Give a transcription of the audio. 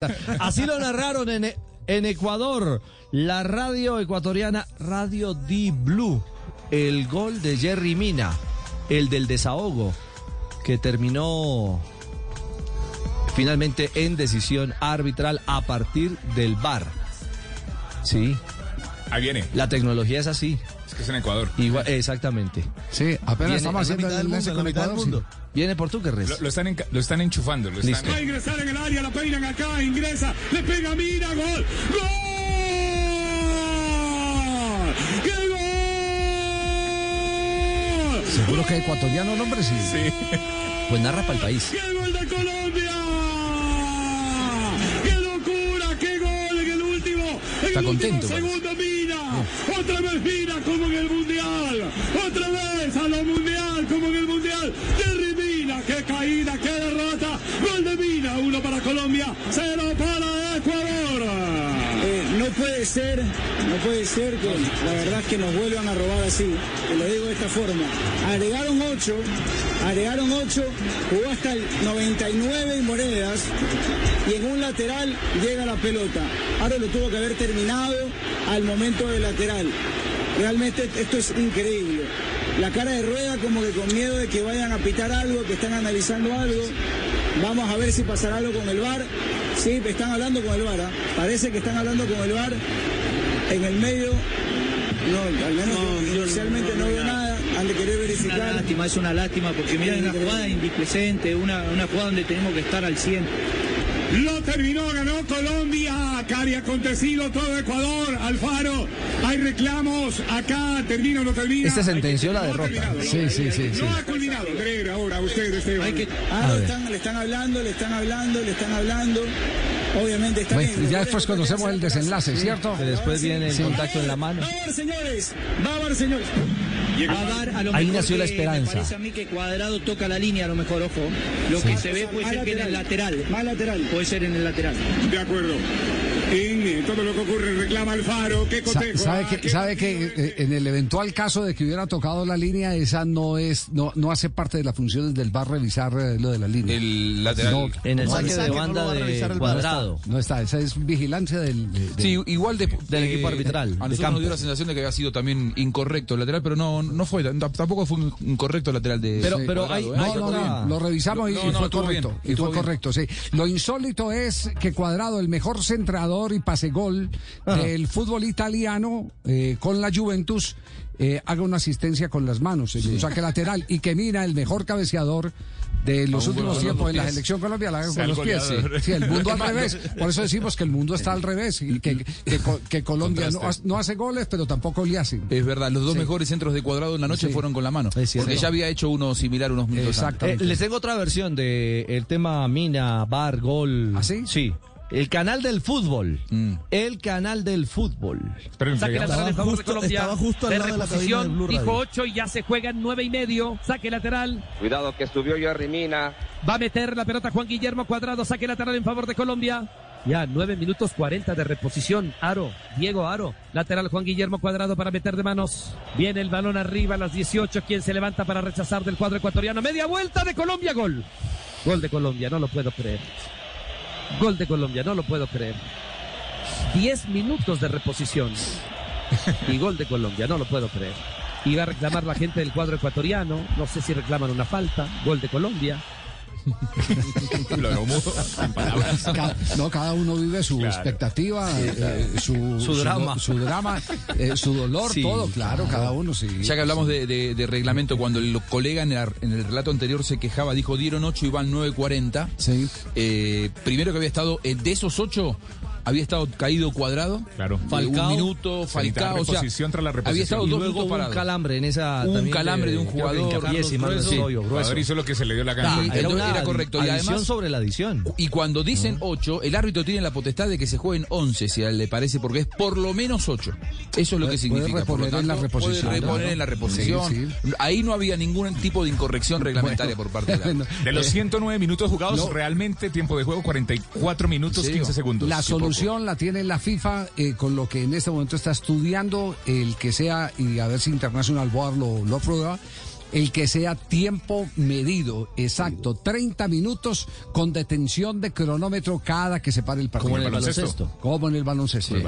Así lo narraron en, en Ecuador, la radio ecuatoriana Radio D Blue. El gol de Jerry Mina, el del desahogo, que terminó finalmente en decisión arbitral a partir del VAR. Sí, Ahí viene. la tecnología es así. Es que es en Ecuador. Igual, exactamente. Sí, apenas Viene estamos haciendo mitad el del enlace con Ecuador. mundo. Viene por tú, Lo, lo están, enca- lo están enchufando. Lo Listo. están, Va a ingresar en el área, la peinan acá, ingresa, le pega, mira, gol, gol, ¡qué gol! Seguro que ecuatoriano, no, hombre, sí. Sí. Pues narra para el país. ¡Qué gol de Colombia! ¡Qué locura! ¡Qué gol en el último! En Está el contento, último segundo. Otra vez Mina como en el Mundial. Otra vez a lo Mundial como en el Mundial. Mina. ¡Qué caída! ¡Qué derrota! Gol de Mina. Uno para Colombia. Cero para Ecuador. Ser, no puede ser que la verdad es que nos vuelvan a robar así. Te lo digo de esta forma. Agregaron 8, agregaron 8, jugó hasta el 99 y monedas y en un lateral llega la pelota. Ahora lo tuvo que haber terminado al momento del lateral. Realmente esto es increíble. La cara de rueda como que con miedo de que vayan a pitar algo, que están analizando algo. Vamos a ver si pasará algo con el VAR. Sí, están hablando con el VAR. ¿ah? Parece que están hablando con el VAR. En el medio, no, al menos yo inicialmente no, veo nada. Han de querer Una verificar. lástima, es una lástima, porque mira, es una jugada indisplecente, una, una jugada donde tenemos que estar al 100. Lo terminó, ganó Colombia. Cari acontecido todo Ecuador. Alfaro, hay reclamos. Acá termina o no termina. Este sentenció la No ha derrota. sí, sí, sí. No ha culminado. Ahora usted, Esteban. Hay que, Ah, ver. están, le están hablando, le están hablando, le están hablando. Obviamente está Bueno, bien. Los ya después conocemos el desenlace. ¿cierto? Que después viene el Sí. contacto en la mano. Va a haber, señores. Va a haber, señores. va a dar a lo Ahí mejor nació la esperanza. Me parece a mí que Cuadrado toca la línea, a lo mejor, ojo. Lo que se ve puede ser que en el lateral. Más lateral. Puede ser en el lateral. De acuerdo. En todo lo que ocurre reclama Alfaro. ¿Qué cotejo? sabe Ah, que, qué sabe que eh, en el eventual caso de que hubiera tocado la línea, esa no es, no, no hace parte de las funciones del VAR revisar eh, lo de la línea. El lateral. No, En el No, saque de no banda a de revisar el cuadrado. no está, esa es vigilancia del, de- de- Sí, igual de, Del eh, equipo arbitral, A nosotros nos dio la sensación de que había sido también incorrecto el lateral, pero no, no fue, tampoco fue un incorrecto el lateral de. Pero- pero Cuadrado, hay- ¿eh? No, no, no, lo revisamos y, No, y no, fue correcto. bien, y fue bien. correcto, sí. Lo insólito es que Cuadrado, el mejor centrador y pase gol del fútbol italiano eh, con la Juventus, eh, haga una asistencia con las manos, en un saque lateral, y que Mina, el mejor cabeceador de los últimos tiempos en la selección Colombia la haga Sea con el los pies. Sí, el mundo al revés. Por eso decimos que el mundo está al revés y que, que, co- que Colombia no, hace goles, pero tampoco le hacen. Es verdad, los dos Sí. mejores centros de cuadrado en la noche Sí. fueron con la mano. Es cierto. Porque ya había hecho uno similar unos minutos antes. Eh, Exactamente. les tengo otra versión de el tema Mina, Bar, Gol. ¿Ah, sí? El canal del fútbol. Mm. El canal del fútbol. Esperen, Saque lateral en favor de Colombia. estaba justo al de lado de la de Blue dijo Radio. 8 y ya se juega en 9 y medio. Saque lateral. Cuidado que subió Jerry Mina. Va a meter la pelota Juan Guillermo Cuadrado. Saque lateral en favor de Colombia. Ya, 9 minutos 40 de reposición. Aro, Diego Aro. Lateral Juan Guillermo Cuadrado para meter de manos. Viene el balón arriba a las 18. Quien se levanta para rechazar del cuadro ecuatoriano. Media vuelta de Colombia. Gol. Gol de Colombia. No lo puedo creer. Gol de Colombia. No lo puedo creer. 10 minutos de reposición. Y gol de Colombia. No lo puedo creer. Va a reclamar la gente del cuadro ecuatoriano. No sé si reclaman una falta. Gol de Colombia. Lo dejó mudo, sin palabras. Ca- no, cada uno vive su Claro. expectativa, eh, su, Su drama. su, drama, eh, su dolor, Sí, todo, claro, cada uno sí. Ya que hablamos de, de- de reglamento, cuando el colega en el, en el relato anterior se quejaba, dijo dieron 8 y van 9.40. Sí. Eh, primero que había estado, eh, de esos 8, había estado caído cuadrado. Claro. Eh, Falcao. Un minuto, Falcao. O sea, tras la había estado Y dos luego minutos un calambre en esa. Un calambre de un creo que jugador, Carlos Grueso. o El jugador grueso. hizo lo que se le dio la gana. Sí, era entonces una era correcto. Y adición además- sobre la adición. Y cuando dicen 8, el árbitro tiene la potestad de que se jueguen 11, si a él le parece, porque es por lo menos 8. Eso es lo que significa. Por lo reponer en la tanto, reposición, Puede reponer ¿no? en la reposición. Sí, Ahí no había ningún tipo de incorrección reglamentaria por parte de la. Bueno, De los 109 minutos jugados, no. realmente tiempo de juego 44 minutos Sí, 15 digo, segundos. La Qué solución la tiene la FIFA eh, con lo que en este momento está estudiando el que sea y a ver si International Board lo, lo aprueba el que sea tiempo medido, exacto, 30 minutos con detención de cronómetro cada que se pare el partido. Como en el baloncesto. Como en el baloncesto. Sí.